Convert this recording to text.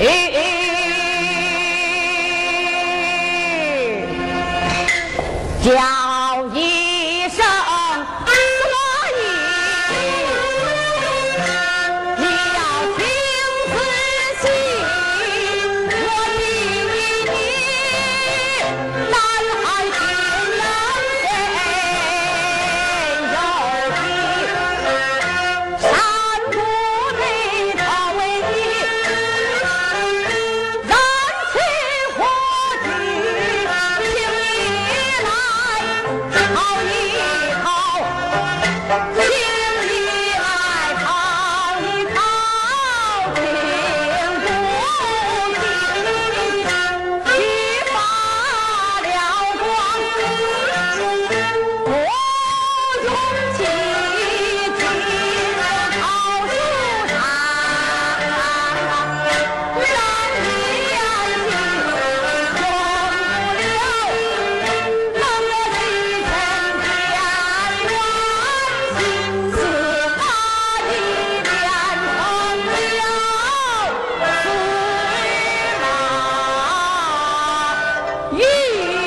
哎哎哎一。